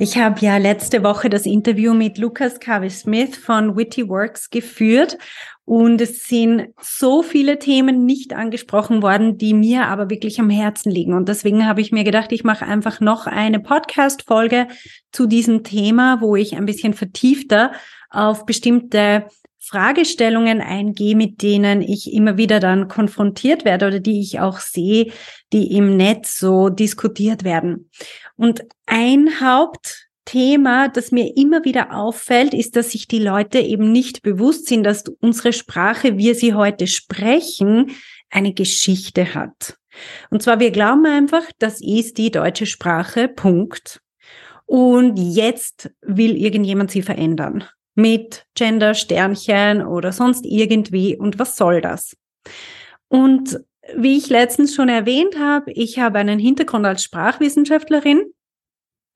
ich habe ja letzte Woche das Interview mit Lucas Carvey Smith von Witty Works geführt und es sind so viele Themen nicht angesprochen worden, die mir aber wirklich am Herzen liegen. Und deswegen habe ich mir gedacht, ich mache einfach noch eine Podcast-Folge zu diesem Thema, wo ich ein bisschen vertiefter auf bestimmte Fragestellungen eingehe, mit denen ich immer wieder dann konfrontiert werde oder die ich auch sehe, die im Netz so diskutiert werden. Und ein Hauptthema, das mir immer wieder auffällt, ist, dass sich die Leute eben nicht bewusst sind, dass unsere Sprache, wir sie heute sprechen, eine Geschichte hat. Und zwar, wir glauben einfach, das ist die deutsche Sprache, Punkt. Und jetzt will irgendjemand sie verändern. Mit Gender, Sternchen oder sonst irgendwie. Und was soll das? Und wie ich letztens schon erwähnt habe, ich habe einen Hintergrund als Sprachwissenschaftlerin.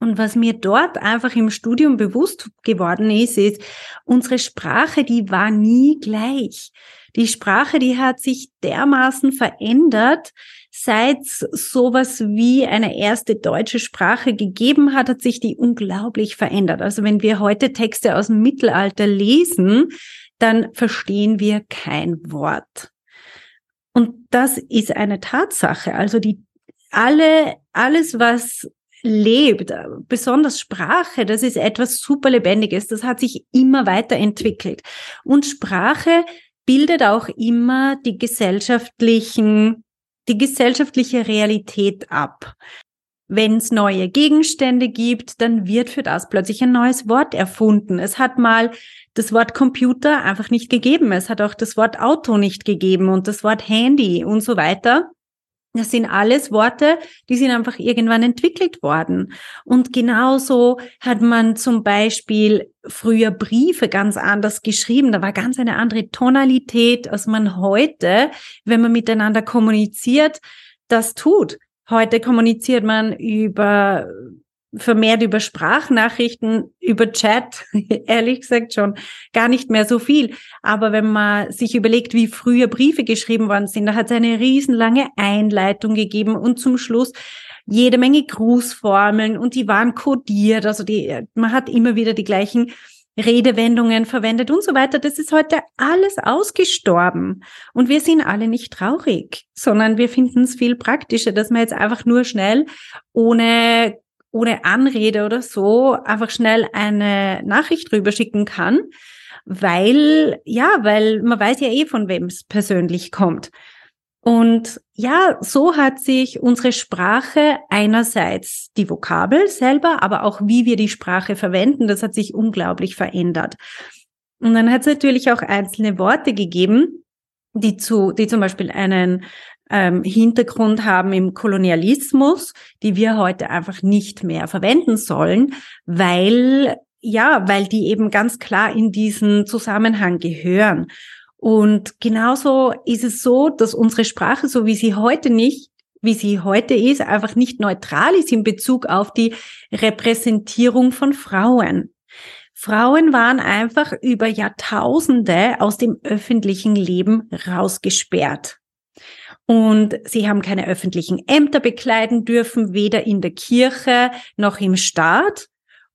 Und was mir dort einfach im Studium bewusst geworden ist, ist, unsere Sprache, die war nie gleich. Die Sprache, die hat sich dermaßen verändert, seit es sowas wie eine erste deutsche Sprache gegeben hat, hat sich die unglaublich verändert. Also wenn wir heute Texte aus dem Mittelalter lesen, dann verstehen wir kein Wort. Und das ist eine Tatsache. Also die, alle, alles, was lebt, besonders Sprache, das ist etwas super Lebendiges. Das hat sich immer weiterentwickelt. Und Sprache bildet auch immer die gesellschaftlichen, die gesellschaftliche Realität ab. Wenn es neue Gegenstände gibt, dann wird für das plötzlich ein neues Wort erfunden. Es hat mal das Wort Computer einfach nicht gegeben. Es hat auch das Wort Auto nicht gegeben und das Wort Handy und so weiter. Das sind alles Worte, die sind einfach irgendwann entwickelt worden. Und genauso hat man zum Beispiel früher Briefe ganz anders geschrieben. Da war ganz eine andere Tonalität, als man heute, wenn man miteinander kommuniziert, das tut. Heute kommuniziert man über vermehrt über Sprachnachrichten, über Chat, ehrlich gesagt schon gar nicht mehr so viel. Aber wenn man sich überlegt, wie früher Briefe geschrieben worden sind, da hat es eine riesenlange Einleitung gegeben und zum Schluss jede Menge Grußformeln und die waren kodiert. Also die, man hat immer wieder die gleichen Redewendungen verwendet und so weiter. Das ist heute alles ausgestorben. Und wir sind alle nicht traurig, sondern wir finden es viel praktischer, dass man jetzt einfach nur schnell ohne ohne Anrede oder so einfach schnell eine Nachricht rüberschicken kann, weil, ja, weil man weiß ja eh, von wem es persönlich kommt. Und ja, so hat sich unsere Sprache einerseits die Vokabel selber, aber auch wie wir die Sprache verwenden, das hat sich unglaublich verändert. Und dann hat es natürlich auch einzelne Worte gegeben, die zu, die zum Beispiel einen ähm, Hintergrund haben im Kolonialismus, die wir heute einfach nicht mehr verwenden sollen, weil ja, weil die eben ganz klar in diesen Zusammenhang gehören. Und genauso ist es so, dass unsere Sprache, so wie sie heute nicht, wie sie heute ist, einfach nicht neutral ist in Bezug auf die Repräsentierung von Frauen. Frauen waren einfach über Jahrtausende aus dem öffentlichen Leben rausgesperrt. Und sie haben keine öffentlichen Ämter bekleiden dürfen, weder in der Kirche noch im Staat.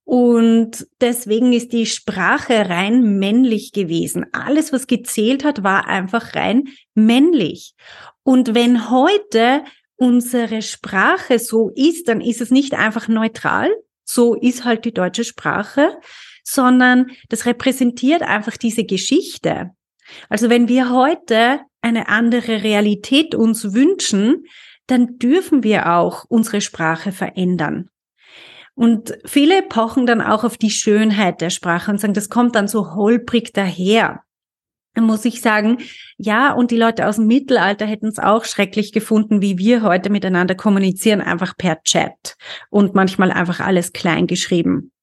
Und deswegen ist die Sprache rein männlich gewesen. Alles, was gezählt hat, war einfach rein männlich. Und wenn heute unsere Sprache so ist, dann ist es nicht einfach neutral. So ist halt die deutsche Sprache, sondern das repräsentiert einfach diese Geschichte. Also wenn wir heute eine andere Realität uns wünschen, dann dürfen wir auch unsere Sprache verändern. Und viele pochen dann auch auf die Schönheit der Sprache und sagen, das kommt dann so holprig daher. Dann muss ich sagen, ja, und die Leute aus dem Mittelalter hätten es auch schrecklich gefunden, wie wir heute miteinander kommunizieren, einfach per Chat und manchmal einfach alles klein geschrieben.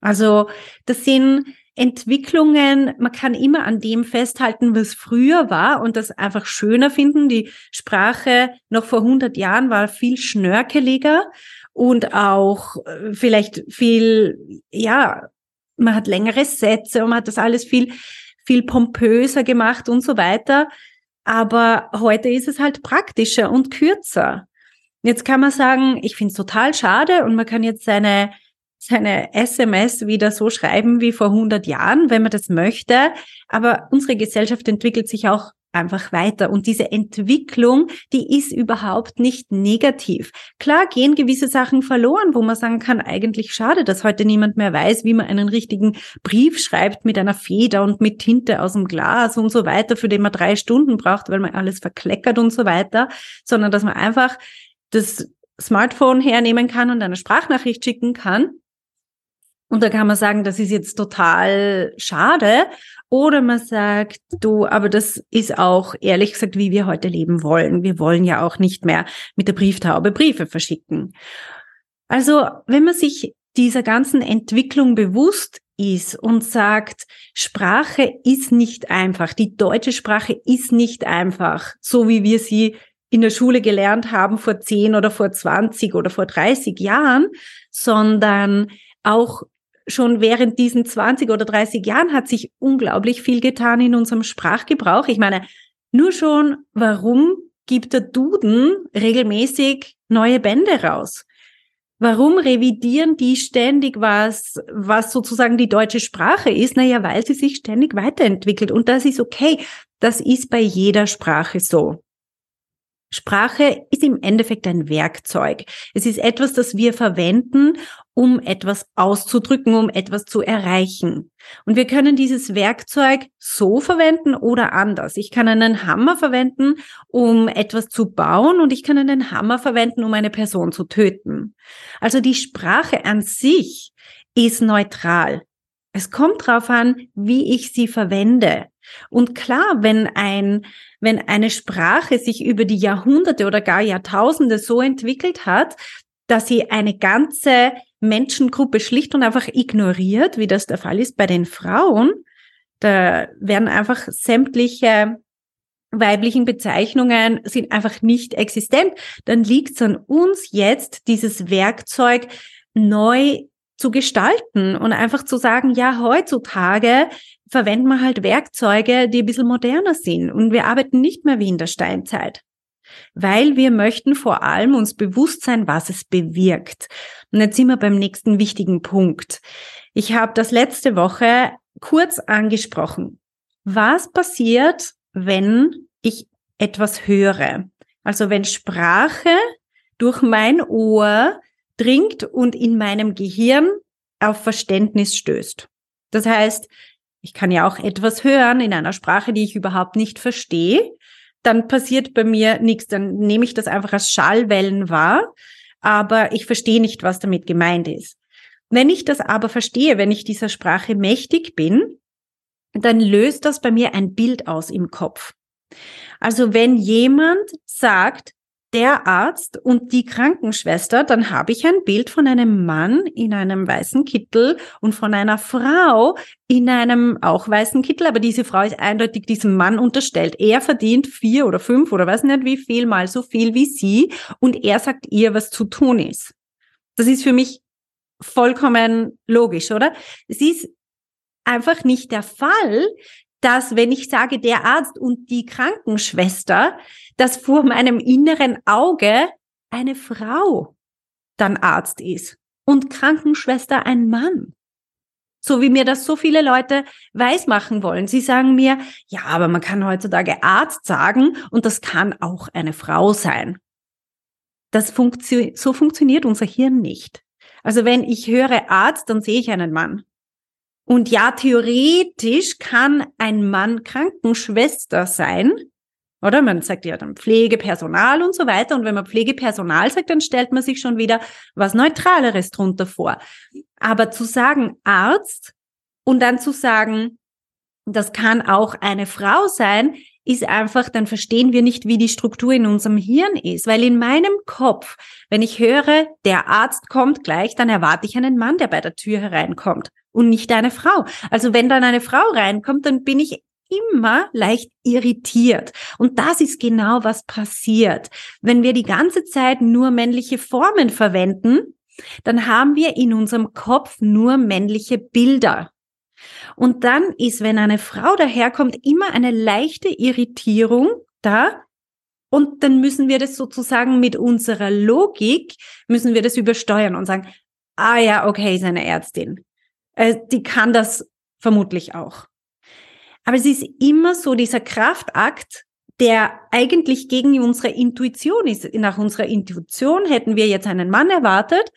Also das sind Entwicklungen, man kann immer an dem festhalten, was früher war und das einfach schöner finden. Die Sprache noch vor 100 Jahren war viel schnörkeliger und auch äh, vielleicht viel, ja, man hat längere Sätze und man hat das alles viel, viel pompöser gemacht und so weiter. Aber heute ist es halt praktischer und kürzer. Jetzt kann man sagen, ich finde es total schade und man kann jetzt seine, seine SMS wieder so schreiben wie vor 100 Jahren, wenn man das möchte. Aber unsere Gesellschaft entwickelt sich auch einfach weiter. Und diese Entwicklung, die ist überhaupt nicht negativ. Klar gehen gewisse Sachen verloren, wo man sagen kann, eigentlich schade, dass heute niemand mehr weiß, wie man einen richtigen Brief schreibt mit einer Feder und mit Tinte aus dem Glas und so weiter, für den man drei Stunden braucht, weil man alles verkleckert und so weiter, sondern dass man einfach das Smartphone hernehmen kann und eine Sprachnachricht schicken kann. Und da kann man sagen, das ist jetzt total schade. Oder man sagt, du, aber das ist auch ehrlich gesagt, wie wir heute leben wollen. Wir wollen ja auch nicht mehr mit der Brieftaube Briefe verschicken. Also, wenn man sich dieser ganzen Entwicklung bewusst ist und sagt, Sprache ist nicht einfach, die deutsche Sprache ist nicht einfach, so wie wir sie in der Schule gelernt haben vor 10 oder vor 20 oder vor 30 Jahren, sondern auch schon während diesen 20 oder 30 Jahren hat sich unglaublich viel getan in unserem Sprachgebrauch. Ich meine, nur schon, warum gibt der Duden regelmäßig neue Bände raus? Warum revidieren die ständig was, was sozusagen die deutsche Sprache ist? Naja, weil sie sich ständig weiterentwickelt. Und das ist okay. Das ist bei jeder Sprache so. Sprache ist im Endeffekt ein Werkzeug. Es ist etwas, das wir verwenden, um etwas auszudrücken, um etwas zu erreichen. Und wir können dieses Werkzeug so verwenden oder anders. Ich kann einen Hammer verwenden, um etwas zu bauen und ich kann einen Hammer verwenden, um eine Person zu töten. Also die Sprache an sich ist neutral. Es kommt darauf an, wie ich sie verwende. Und klar, wenn ein, wenn eine Sprache sich über die Jahrhunderte oder gar Jahrtausende so entwickelt hat, dass sie eine ganze Menschengruppe schlicht und einfach ignoriert, wie das der Fall ist bei den Frauen, da werden einfach sämtliche weiblichen Bezeichnungen sind einfach nicht existent, dann liegt es an uns jetzt, dieses Werkzeug neu zu gestalten und einfach zu sagen, ja, heutzutage verwenden wir halt Werkzeuge, die ein bisschen moderner sind und wir arbeiten nicht mehr wie in der Steinzeit. Weil wir möchten vor allem uns bewusst sein, was es bewirkt. Und jetzt sind wir beim nächsten wichtigen Punkt. Ich habe das letzte Woche kurz angesprochen. Was passiert, wenn ich etwas höre? Also wenn Sprache durch mein Ohr dringt und in meinem Gehirn auf Verständnis stößt. Das heißt, ich kann ja auch etwas hören in einer Sprache, die ich überhaupt nicht verstehe. Dann passiert bei mir nichts. Dann nehme ich das einfach als Schallwellen wahr, aber ich verstehe nicht, was damit gemeint ist. Wenn ich das aber verstehe, wenn ich dieser Sprache mächtig bin, dann löst das bei mir ein Bild aus im Kopf. Also wenn jemand sagt, der Arzt und die Krankenschwester, dann habe ich ein Bild von einem Mann in einem weißen Kittel und von einer Frau in einem auch weißen Kittel, aber diese Frau ist eindeutig diesem Mann unterstellt. Er verdient vier oder fünf oder weiß nicht wie viel mal so viel wie sie und er sagt ihr, was zu tun ist. Das ist für mich vollkommen logisch, oder? Es ist einfach nicht der Fall, dass wenn ich sage, der Arzt und die Krankenschwester, dass vor meinem inneren Auge eine Frau dann Arzt ist und Krankenschwester ein Mann. So wie mir das so viele Leute weismachen wollen. Sie sagen mir, ja, aber man kann heutzutage Arzt sagen und das kann auch eine Frau sein. Das funktio so funktioniert unser Hirn nicht. Also wenn ich höre Arzt, dann sehe ich einen Mann. Und ja, theoretisch kann ein Mann Krankenschwester sein. Oder man sagt ja dann Pflegepersonal und so weiter. Und wenn man Pflegepersonal sagt, dann stellt man sich schon wieder was Neutraleres drunter vor. Aber zu sagen Arzt und dann zu sagen, das kann auch eine Frau sein, ist einfach, dann verstehen wir nicht, wie die Struktur in unserem Hirn ist. Weil in meinem Kopf, wenn ich höre, der Arzt kommt gleich, dann erwarte ich einen Mann, der bei der Tür hereinkommt und nicht eine Frau. Also wenn dann eine Frau reinkommt, dann bin ich immer leicht irritiert. Und das ist genau, was passiert. Wenn wir die ganze Zeit nur männliche Formen verwenden, dann haben wir in unserem Kopf nur männliche Bilder. Und dann ist, wenn eine Frau daherkommt, immer eine leichte Irritierung da. Und dann müssen wir das sozusagen mit unserer Logik, müssen wir das übersteuern und sagen, ah ja, okay, ist eine Ärztin. Äh, die kann das vermutlich auch. Aber es ist immer so dieser Kraftakt, der eigentlich gegen unsere Intuition ist. Nach unserer Intuition hätten wir jetzt einen Mann erwartet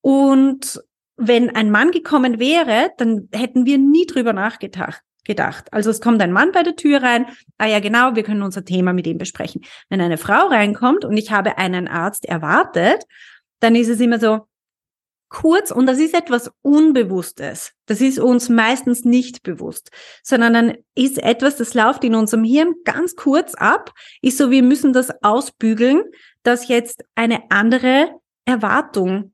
und wenn ein Mann gekommen wäre, dann hätten wir nie drüber nachgedacht. Gedacht. Also es kommt ein Mann bei der Tür rein, ah ja genau, wir können unser Thema mit ihm besprechen. Wenn eine Frau reinkommt und ich habe einen Arzt erwartet, dann ist es immer so, kurz und das ist etwas Unbewusstes. Das ist uns meistens nicht bewusst, sondern dann ist etwas, das läuft in unserem Hirn ganz kurz ab, ist so, wir müssen das ausbügeln, dass jetzt eine andere Erwartung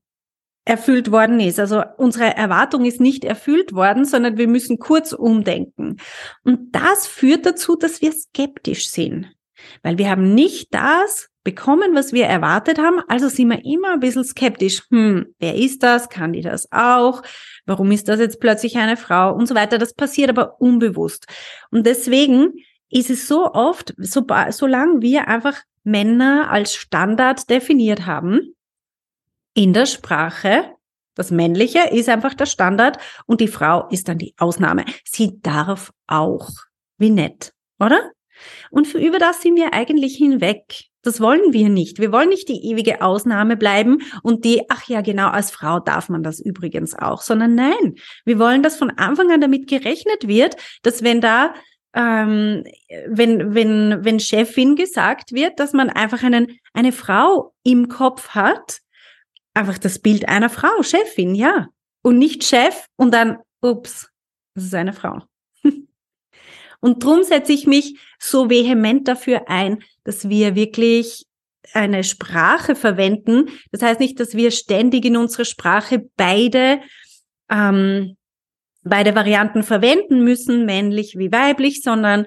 erfüllt worden ist. Also unsere Erwartung ist nicht erfüllt worden, sondern wir müssen kurz umdenken. Und das führt dazu, dass wir skeptisch sind, weil wir haben nicht das bekommen, was wir erwartet haben. Also sind wir immer ein bisschen skeptisch. Hm, wer ist das? Kann die das auch? Warum ist das jetzt plötzlich eine Frau? Und so weiter. Das passiert aber unbewusst. Und deswegen ist es so oft, so, solange wir einfach Männer als Standard definiert haben, in der Sprache, das Männliche ist einfach der Standard und die Frau ist dann die Ausnahme. Sie darf auch. Wie nett, oder? Und für, über das sind wir eigentlich hinweg. Das wollen wir nicht. Wir wollen nicht die ewige Ausnahme bleiben und die, ach ja, genau, als Frau darf man das übrigens auch, sondern nein, wir wollen, dass von Anfang an damit gerechnet wird, dass wenn da, ähm, wenn, wenn, wenn Chefin gesagt wird, dass man einfach einen, eine Frau im Kopf hat, einfach das Bild einer Frau, Chefin, ja, und nicht Chef und dann, ups, das ist eine Frau. Und drum setze ich mich so vehement dafür ein, dass wir wirklich eine Sprache verwenden. Das heißt nicht, dass wir ständig in unserer Sprache beide, ähm, beide Varianten verwenden müssen, männlich wie weiblich, sondern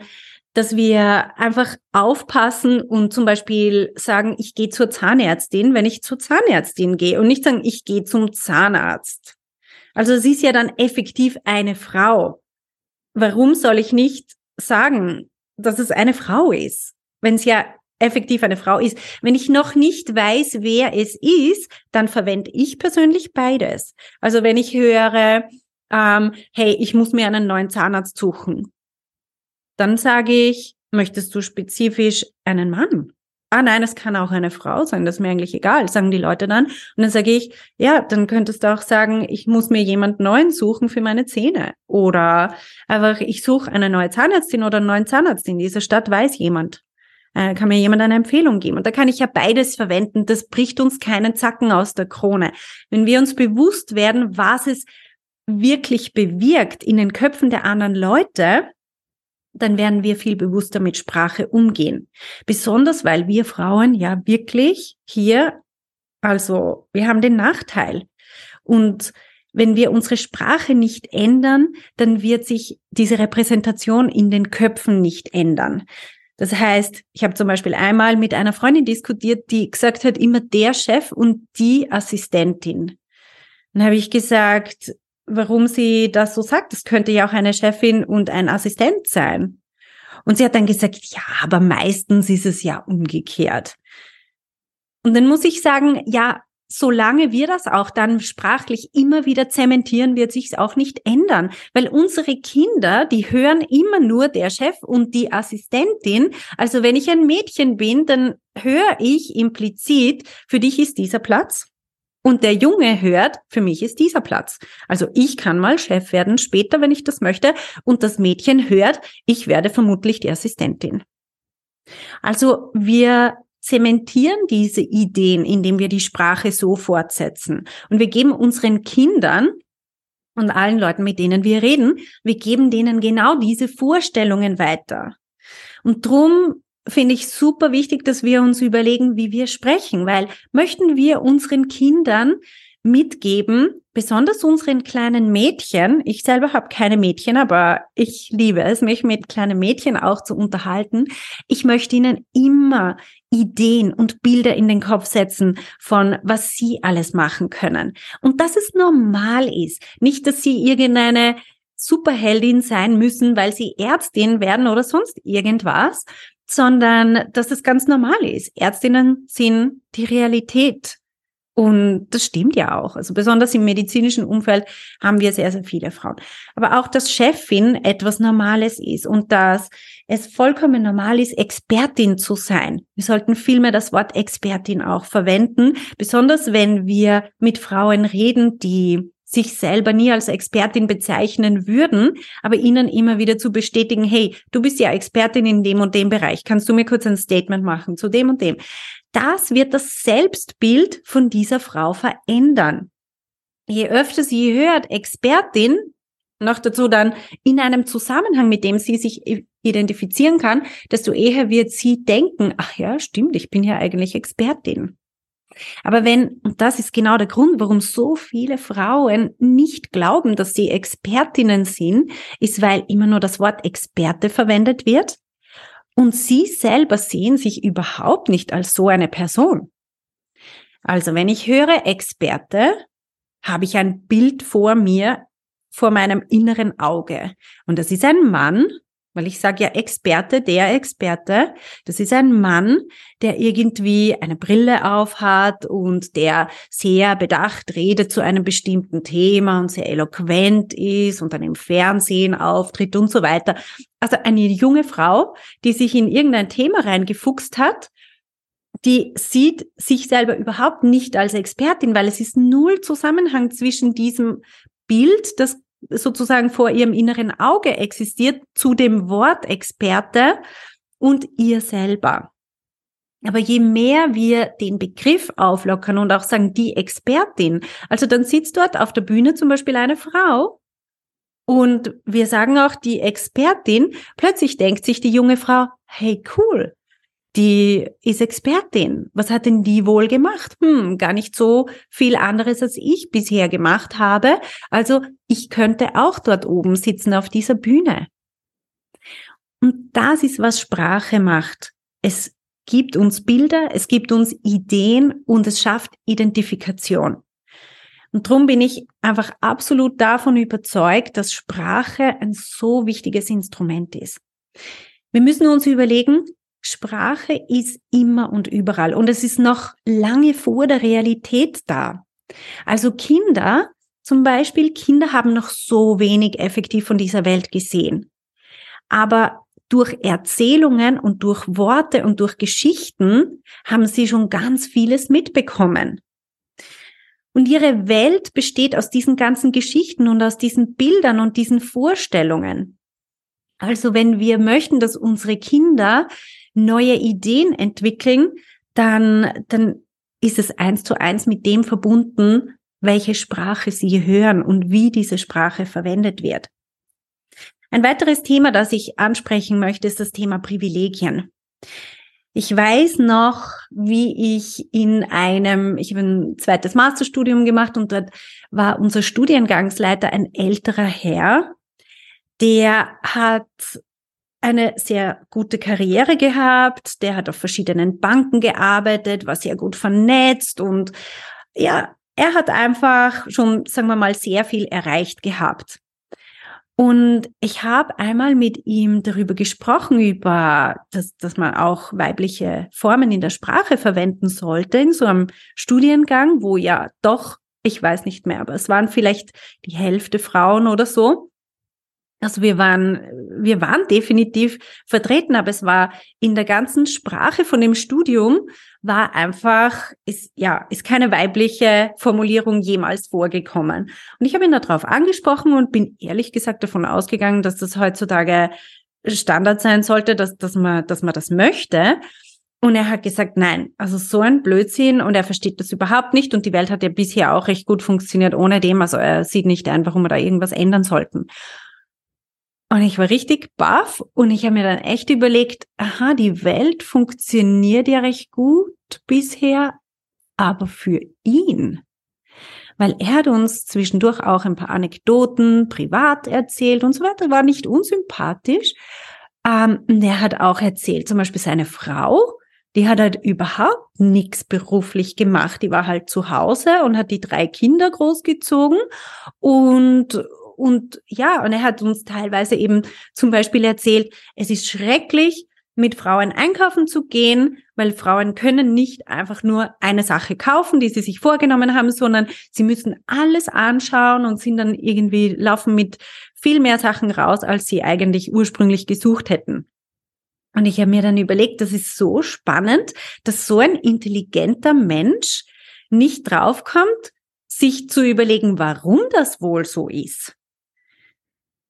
dass wir einfach aufpassen und zum Beispiel sagen, ich gehe zur Zahnärztin, wenn ich zur Zahnärztin gehe und nicht sagen, ich gehe zum Zahnarzt. Also es ist ja dann effektiv eine Frau. Warum soll ich nicht sagen, dass es eine Frau ist, wenn es ja effektiv eine Frau ist. Wenn ich noch nicht weiß, wer es ist, dann verwende ich persönlich beides. Also wenn ich höre, ähm, hey, ich muss mir einen neuen Zahnarzt suchen, dann sage ich, möchtest du spezifisch einen Mann? ah nein, es kann auch eine Frau sein, das ist mir eigentlich egal, sagen die Leute dann. Und dann sage ich, ja, dann könntest du auch sagen, ich muss mir jemand Neuen suchen für meine Zähne. Oder einfach, ich suche eine neue Zahnärztin oder einen neuen Zahnarzt in dieser Stadt, weiß jemand. Äh, kann mir jemand eine Empfehlung geben. Und da kann ich ja beides verwenden. Das bricht uns keinen Zacken aus der Krone. Wenn wir uns bewusst werden, was es wirklich bewirkt in den Köpfen der anderen Leute, dann werden wir viel bewusster mit Sprache umgehen. Besonders weil wir Frauen ja wirklich hier, also wir haben den Nachteil. Und wenn wir unsere Sprache nicht ändern, dann wird sich diese Repräsentation in den Köpfen nicht ändern. Das heißt, ich habe zum Beispiel einmal mit einer Freundin diskutiert, die gesagt hat, immer der Chef und die Assistentin. Dann habe ich gesagt, warum sie das so sagt. Das könnte ja auch eine Chefin und ein Assistent sein. Und sie hat dann gesagt, ja, aber meistens ist es ja umgekehrt. Und dann muss ich sagen, ja, solange wir das auch dann sprachlich immer wieder zementieren, wird sich's auch nicht ändern, weil unsere Kinder, die hören immer nur der Chef und die Assistentin. Also wenn ich ein Mädchen bin, dann höre ich implizit, für dich ist dieser Platz und der Junge hört, für mich ist dieser Platz. Also ich kann mal Chef werden später, wenn ich das möchte. Und das Mädchen hört, ich werde vermutlich die Assistentin. Also wir zementieren diese Ideen, indem wir die Sprache so fortsetzen. Und wir geben unseren Kindern und allen Leuten, mit denen wir reden, wir geben denen genau diese Vorstellungen weiter. Und drum finde ich super wichtig, dass wir uns überlegen, wie wir sprechen, weil möchten wir unseren Kindern mitgeben, besonders unseren kleinen Mädchen. Ich selber habe keine Mädchen, aber ich liebe es, mich mit kleinen Mädchen auch zu unterhalten. Ich möchte ihnen immer Ideen und Bilder in den Kopf setzen von, was sie alles machen können. Und dass es normal ist. Nicht, dass sie irgendeine Superheldin sein müssen, weil sie Ärztin werden oder sonst irgendwas, sondern dass es ganz normal ist. Ärztinnen sind die Realität. Und das stimmt ja auch. Also besonders im medizinischen Umfeld haben wir sehr, sehr viele Frauen. Aber auch, dass Chefin etwas Normales ist und dass es vollkommen normal ist, Expertin zu sein. Wir sollten vielmehr das Wort Expertin auch verwenden, besonders wenn wir mit Frauen reden, die sich selber nie als Expertin bezeichnen würden, aber ihnen immer wieder zu bestätigen, hey, du bist ja Expertin in dem und dem Bereich, kannst du mir kurz ein Statement machen zu dem und dem. Das wird das Selbstbild von dieser Frau verändern. Je öfter sie hört, Expertin, noch dazu dann in einem Zusammenhang, mit dem sie sich identifizieren kann, desto eher wird sie denken, ach ja, stimmt, ich bin ja eigentlich Expertin. Aber wenn, und das ist genau der Grund, warum so viele Frauen nicht glauben, dass sie Expertinnen sind, ist, weil immer nur das Wort Experte verwendet wird und sie selber sehen sich überhaupt nicht als so eine Person. Also wenn ich höre Experte, habe ich ein Bild vor mir, vor meinem inneren Auge. Und das ist ein Mann, weil ich sage ja Experte, der Experte, das ist ein Mann, der irgendwie eine Brille auf hat und der sehr bedacht redet zu einem bestimmten Thema und sehr eloquent ist und dann im Fernsehen auftritt und so weiter. Also eine junge Frau, die sich in irgendein Thema reingefuchst hat, die sieht sich selber überhaupt nicht als Expertin, weil es ist null Zusammenhang zwischen diesem Bild, das sozusagen vor ihrem inneren Auge existiert, zu dem Wort Experte und ihr selber. Aber je mehr wir den Begriff auflockern und auch sagen, die Expertin, also dann sitzt dort auf der Bühne zum Beispiel eine Frau und wir sagen auch die Expertin, plötzlich denkt sich die junge Frau, hey cool, die ist Expertin. Was hat denn die wohl gemacht? Hm, gar nicht so viel anderes, als ich bisher gemacht habe. Also ich könnte auch dort oben sitzen auf dieser Bühne. Und das ist, was Sprache macht. Es gibt uns Bilder, es gibt uns Ideen und es schafft Identifikation. Und darum bin ich einfach absolut davon überzeugt, dass Sprache ein so wichtiges Instrument ist. Wir müssen uns überlegen, Sprache ist immer und überall und es ist noch lange vor der Realität da. Also Kinder, zum Beispiel, Kinder haben noch so wenig effektiv von dieser Welt gesehen. Aber durch Erzählungen und durch Worte und durch Geschichten haben sie schon ganz vieles mitbekommen. Und ihre Welt besteht aus diesen ganzen Geschichten und aus diesen Bildern und diesen Vorstellungen. Also wenn wir möchten, dass unsere Kinder neue Ideen entwickeln, dann, dann ist es eins zu eins mit dem verbunden, welche Sprache sie hören und wie diese Sprache verwendet wird. Ein weiteres Thema, das ich ansprechen möchte, ist das Thema Privilegien. Ich weiß noch, wie ich in einem, ich habe ein zweites Masterstudium gemacht und dort war unser Studiengangsleiter ein älterer Herr, der hat eine sehr gute Karriere gehabt, der hat auf verschiedenen Banken gearbeitet, war sehr gut vernetzt und ja, er hat einfach schon, sagen wir mal, sehr viel erreicht gehabt. Und ich habe einmal mit ihm darüber gesprochen, über, dass, dass man auch weibliche Formen in der Sprache verwenden sollte, in so einem Studiengang, wo ja doch, ich weiß nicht mehr, aber es waren vielleicht die Hälfte Frauen oder so. Also wir waren, wir waren definitiv vertreten, aber es war in der ganzen Sprache von dem Studium war einfach, ist, ja, ist keine weibliche Formulierung jemals vorgekommen. Und ich habe ihn darauf angesprochen und bin ehrlich gesagt davon ausgegangen, dass das heutzutage Standard sein sollte, dass, dass man, dass man das möchte. Und er hat gesagt, nein, also so ein Blödsinn und er versteht das überhaupt nicht und die Welt hat ja bisher auch recht gut funktioniert ohne dem, also er sieht nicht ein, warum wir da irgendwas ändern sollten. Und ich war richtig baff und ich habe mir dann echt überlegt, aha, die Welt funktioniert ja recht gut bisher, aber für ihn. Weil er hat uns zwischendurch auch ein paar Anekdoten privat erzählt und so weiter, war nicht unsympathisch. Ähm, er hat auch erzählt, zum Beispiel seine Frau, die hat halt überhaupt nichts beruflich gemacht. Die war halt zu Hause und hat die drei Kinder großgezogen und und ja, und er hat uns teilweise eben zum Beispiel erzählt, es ist schrecklich, mit Frauen einkaufen zu gehen, weil Frauen können nicht einfach nur eine Sache kaufen, die sie sich vorgenommen haben, sondern sie müssen alles anschauen und sind dann irgendwie laufen mit viel mehr Sachen raus, als sie eigentlich ursprünglich gesucht hätten. Und ich habe mir dann überlegt, das ist so spannend, dass so ein intelligenter Mensch nicht draufkommt, sich zu überlegen, warum das wohl so ist.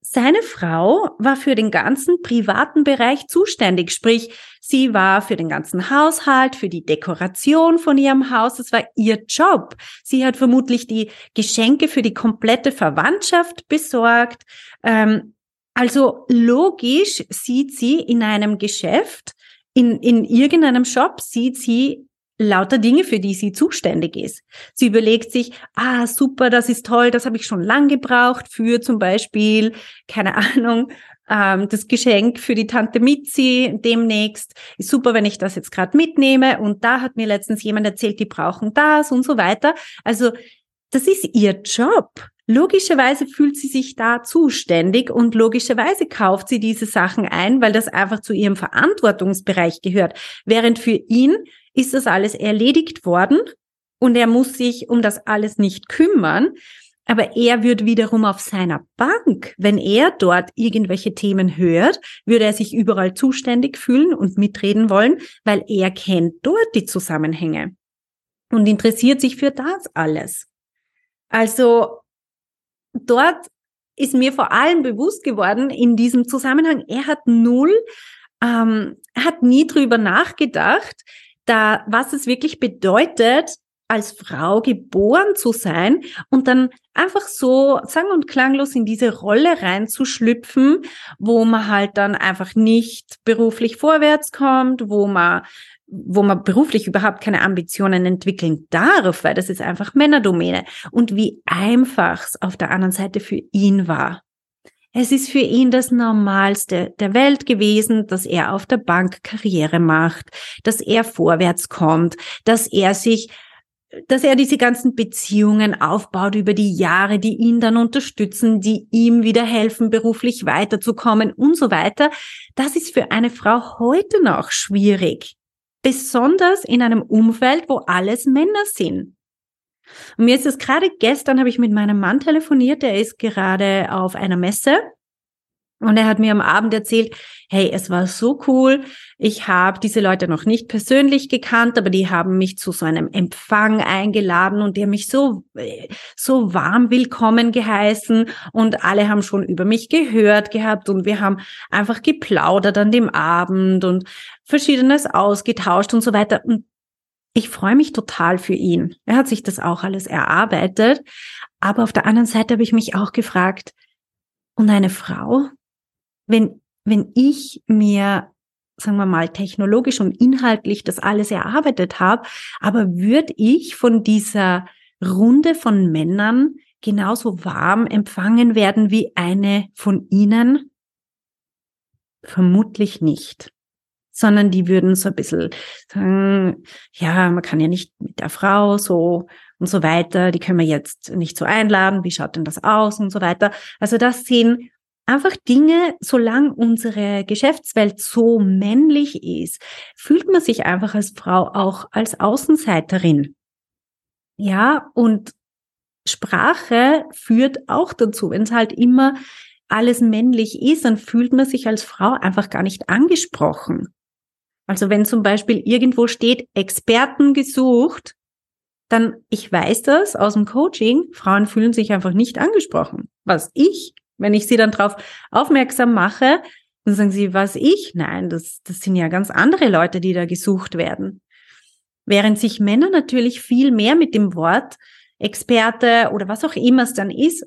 Seine Frau war für den ganzen privaten Bereich zuständig, sprich, sie war für den ganzen Haushalt, für die Dekoration von ihrem Haus, das war ihr Job. Sie hat vermutlich die Geschenke für die komplette Verwandtschaft besorgt. Ähm, also logisch sieht sie in einem Geschäft, in, in irgendeinem Shop, sieht sie lauter Dinge, für die sie zuständig ist. Sie überlegt sich, ah, super, das ist toll, das habe ich schon lang gebraucht für zum Beispiel, keine Ahnung, ähm, das Geschenk für die Tante Mitzi demnächst. Ist super, wenn ich das jetzt gerade mitnehme. Und da hat mir letztens jemand erzählt, die brauchen das und so weiter. Also das ist ihr Job. Logischerweise fühlt sie sich da zuständig und logischerweise kauft sie diese Sachen ein, weil das einfach zu ihrem Verantwortungsbereich gehört. Während für ihn ist das alles erledigt worden und er muss sich um das alles nicht kümmern. Aber er wird wiederum auf seiner Bank, wenn er dort irgendwelche Themen hört, würde er sich überall zuständig fühlen und mitreden wollen, weil er kennt dort die Zusammenhänge und interessiert sich für das alles. Also dort ist mir vor allem bewusst geworden in diesem Zusammenhang, er hat null, ähm, hat nie drüber nachgedacht, da, was es wirklich bedeutet, als Frau geboren zu sein und dann einfach so sang- und klanglos in diese Rolle reinzuschlüpfen, wo man halt dann einfach nicht beruflich vorwärts kommt, wo man wo man beruflich überhaupt keine Ambitionen entwickeln darf, weil das ist einfach Männerdomäne. Und wie einfach es auf der anderen Seite für ihn war. Es ist für ihn das Normalste der Welt gewesen, dass er auf der Bank Karriere macht, dass er vorwärts kommt, dass er sich dass er diese ganzen Beziehungen aufbaut über die Jahre, die ihn dann unterstützen, die ihm wieder helfen, beruflich weiterzukommen und so weiter. Das ist für eine Frau heute noch schwierig. Besonders in einem Umfeld, wo alles Männer sind. Und mir ist es gerade gestern, habe ich mit meinem Mann telefoniert, der ist gerade auf einer Messe und er hat mir am Abend erzählt, hey, es war so cool. Ich habe diese Leute noch nicht persönlich gekannt, aber die haben mich zu so einem Empfang eingeladen und die haben mich so, so warm willkommen geheißen und alle haben schon über mich gehört gehabt und wir haben einfach geplaudert an dem Abend und verschiedenes ausgetauscht und so weiter. Und ich freue mich total für ihn. Er hat sich das auch alles erarbeitet. Aber auf der anderen Seite habe ich mich auch gefragt, und eine Frau, wenn, wenn ich mir, sagen wir mal, technologisch und inhaltlich das alles erarbeitet habe, aber würde ich von dieser Runde von Männern genauso warm empfangen werden wie eine von ihnen? Vermutlich nicht sondern die würden so ein bisschen sagen, ja, man kann ja nicht mit der Frau so und so weiter, die können wir jetzt nicht so einladen, wie schaut denn das aus und so weiter. Also das sind einfach Dinge, solange unsere Geschäftswelt so männlich ist, fühlt man sich einfach als Frau auch als Außenseiterin. Ja, und Sprache führt auch dazu, wenn es halt immer alles männlich ist, dann fühlt man sich als Frau einfach gar nicht angesprochen. Also wenn zum Beispiel irgendwo steht, Experten gesucht, dann, ich weiß das aus dem Coaching, Frauen fühlen sich einfach nicht angesprochen. Was ich, wenn ich sie dann darauf aufmerksam mache, dann sagen sie, was ich? Nein, das, das sind ja ganz andere Leute, die da gesucht werden. Während sich Männer natürlich viel mehr mit dem Wort Experte oder was auch immer es dann ist,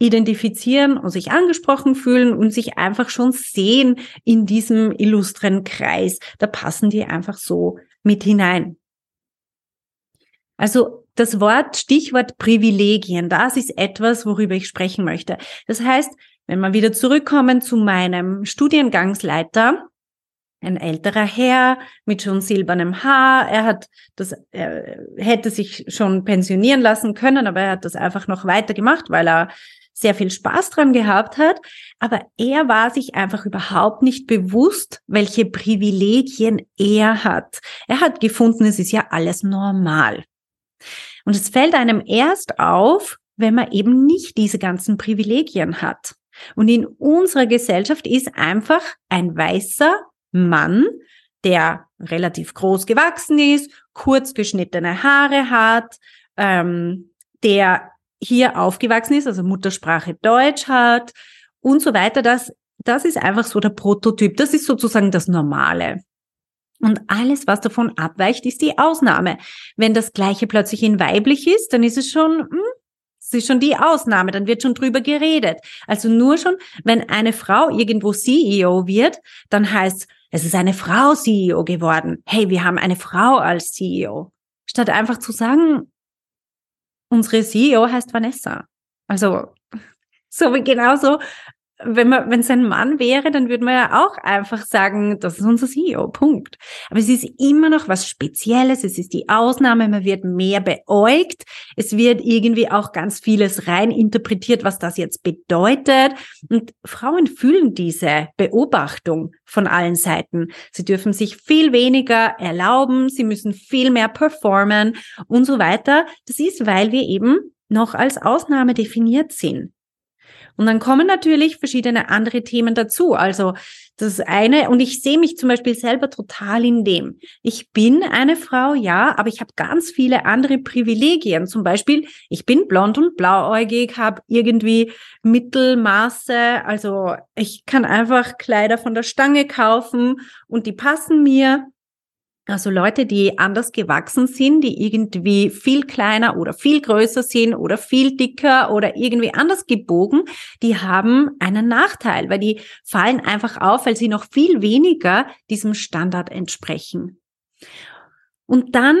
identifizieren und sich angesprochen fühlen und sich einfach schon sehen in diesem illustren Kreis. Da passen die einfach so mit hinein. Also das Wort, Stichwort Privilegien, das ist etwas, worüber ich sprechen möchte. Das heißt, wenn wir wieder zurückkommen zu meinem Studiengangsleiter, ein älterer Herr mit schon silbernem Haar. Er hat das, er hätte sich schon pensionieren lassen können, aber er hat das einfach noch weiter gemacht, weil er sehr viel Spaß dran gehabt hat. Aber er war sich einfach überhaupt nicht bewusst, welche Privilegien er hat. Er hat gefunden, es ist ja alles normal. Und es fällt einem erst auf, wenn man eben nicht diese ganzen Privilegien hat. Und in unserer Gesellschaft ist einfach ein weißer Mann, der relativ groß gewachsen ist, kurz geschnittene Haare hat, ähm, der hier aufgewachsen ist, also Muttersprache Deutsch hat und so weiter. Das, das ist einfach so der Prototyp. Das ist sozusagen das Normale. Und alles, was davon abweicht, ist die Ausnahme. Wenn das Gleiche plötzlich in weiblich ist, dann ist es schon, hm, es ist schon die Ausnahme, dann wird schon drüber geredet. Also nur schon, wenn eine Frau irgendwo CEO wird, dann heißt es ist eine Frau CEO geworden. Hey, wir haben eine Frau als CEO. Statt einfach zu sagen, unsere CEO heißt Vanessa. Also, so wie genauso wenn man, wenn es ein Mann wäre, dann würde man ja auch einfach sagen, das ist unser CEO, Punkt. Aber es ist immer noch was Spezielles, es ist die Ausnahme, man wird mehr beäugt, es wird irgendwie auch ganz vieles rein interpretiert, was das jetzt bedeutet. Und Frauen fühlen diese Beobachtung von allen Seiten. Sie dürfen sich viel weniger erlauben, sie müssen viel mehr performen und so weiter. Das ist, weil wir eben noch als Ausnahme definiert sind. Und dann kommen natürlich verschiedene andere Themen dazu. Also das eine, und ich sehe mich zum Beispiel selber total in dem. Ich bin eine Frau, ja, aber ich habe ganz viele andere Privilegien. Zum Beispiel, ich bin blond und blauäugig, habe irgendwie Mittelmaße. Also ich kann einfach Kleider von der Stange kaufen und die passen mir. Also Leute, die anders gewachsen sind, die irgendwie viel kleiner oder viel größer sind oder viel dicker oder irgendwie anders gebogen, die haben einen Nachteil, weil die fallen einfach auf, weil sie noch viel weniger diesem Standard entsprechen. Und dann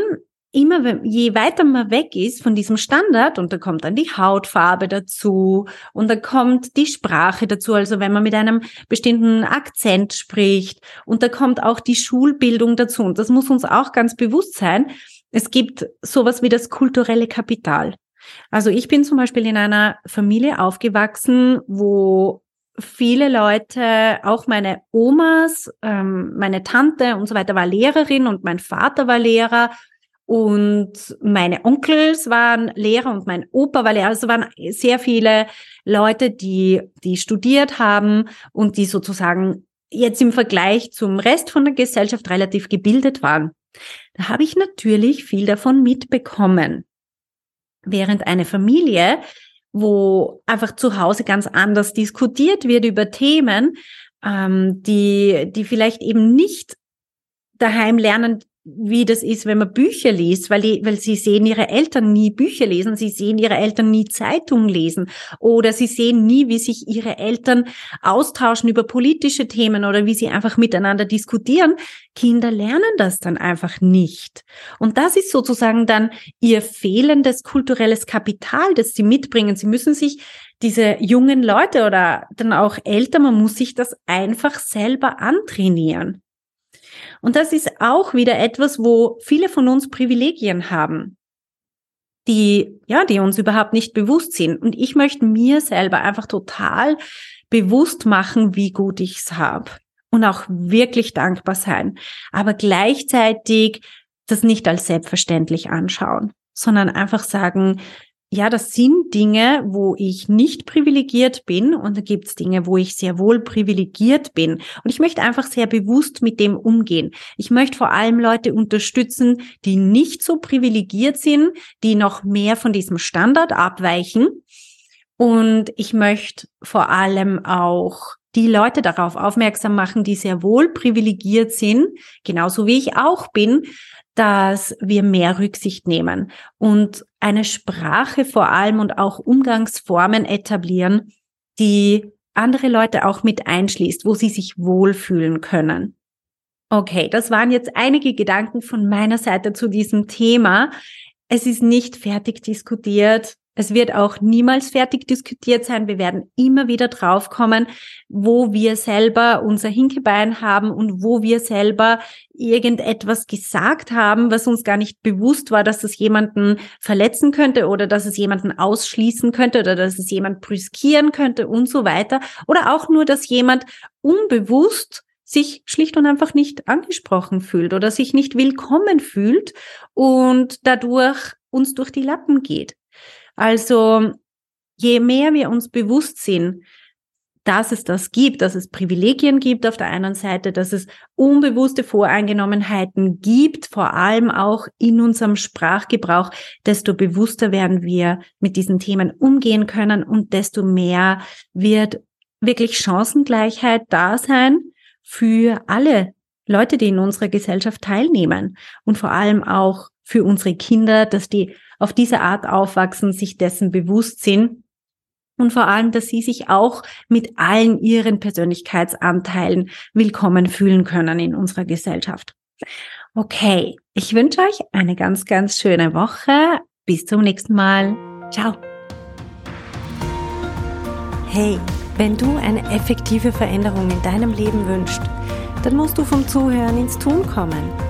immer, je weiter man weg ist von diesem Standard, und da kommt dann die Hautfarbe dazu und da kommt die Sprache dazu, also wenn man mit einem bestimmten Akzent spricht und da kommt auch die Schulbildung dazu. Und das muss uns auch ganz bewusst sein. Es gibt sowas wie das kulturelle Kapital. Also ich bin zum Beispiel in einer Familie aufgewachsen, wo viele Leute, auch meine Omas, ähm, meine Tante und so weiter war Lehrerin und mein Vater war Lehrer und meine Onkels waren Lehrer und mein Opa war Lehrer. Also waren sehr viele Leute, die, die studiert haben und die sozusagen jetzt im Vergleich zum Rest von der Gesellschaft relativ gebildet waren. Da habe ich natürlich viel davon mitbekommen. Während eine Familie, wo einfach zu Hause ganz anders diskutiert wird über Themen, ähm, die, die vielleicht eben nicht daheim lernen, wie das ist, wenn man Bücher liest, weil, die, weil sie sehen ihre Eltern nie Bücher lesen, sie sehen ihre Eltern nie Zeitungen lesen oder sie sehen nie, wie sich ihre Eltern austauschen über politische Themen oder wie sie einfach miteinander diskutieren. Kinder lernen das dann einfach nicht. Und das ist sozusagen dann ihr fehlendes kulturelles Kapital, das sie mitbringen. Sie müssen sich diese jungen Leute oder dann auch Eltern, man muss sich das einfach selber antrainieren. Und das ist auch wieder etwas, wo viele von uns Privilegien haben, die, ja, die uns überhaupt nicht bewusst sind. Und ich möchte mir selber einfach total bewusst machen, wie gut ich's habe und auch wirklich dankbar sein. Aber gleichzeitig das nicht als selbstverständlich anschauen, sondern einfach sagen, ja, das sind Dinge, wo ich nicht privilegiert bin und da gibt's Dinge, wo ich sehr wohl privilegiert bin. Und ich möchte einfach sehr bewusst mit dem umgehen. Ich möchte vor allem Leute unterstützen, die nicht so privilegiert sind, die noch mehr von diesem Standard abweichen. Und ich möchte vor allem auch die Leute darauf aufmerksam machen, die sehr wohl privilegiert sind, genauso wie ich auch bin, dass wir mehr Rücksicht nehmen und eine Sprache vor allem und auch Umgangsformen etablieren, die andere Leute auch mit einschließt, wo sie sich wohlfühlen können. Okay, das waren jetzt einige Gedanken von meiner Seite zu diesem Thema. Es ist nicht fertig diskutiert. Es wird auch niemals fertig diskutiert sein. Wir werden immer wieder draufkommen, wo wir selber unser Hinkebein haben und wo wir selber irgendetwas gesagt haben, was uns gar nicht bewusst war, dass es jemanden verletzen könnte oder dass es jemanden ausschließen könnte oder dass es jemand brüskieren könnte und so weiter. Oder auch nur, dass jemand unbewusst sich schlicht und einfach nicht angesprochen fühlt oder sich nicht willkommen fühlt und dadurch uns durch die Lappen geht. Also je mehr wir uns bewusst sind, dass es das gibt, dass es Privilegien gibt auf der einen Seite, dass es unbewusste Voreingenommenheiten gibt, vor allem auch in unserem Sprachgebrauch, desto bewusster werden wir mit diesen Themen umgehen können und desto mehr wird wirklich Chancengleichheit da sein für alle Leute, die in unserer Gesellschaft teilnehmen und vor allem auch für unsere Kinder, dass die auf diese Art aufwachsen, sich dessen bewusst sind und vor allem, dass sie sich auch mit allen ihren Persönlichkeitsanteilen willkommen fühlen können in unserer Gesellschaft. Okay, ich wünsche euch eine ganz, ganz schöne Woche. Bis zum nächsten Mal. Ciao. Hey, wenn du eine effektive Veränderung in deinem Leben wünschst, dann musst du vom Zuhören ins Tun kommen.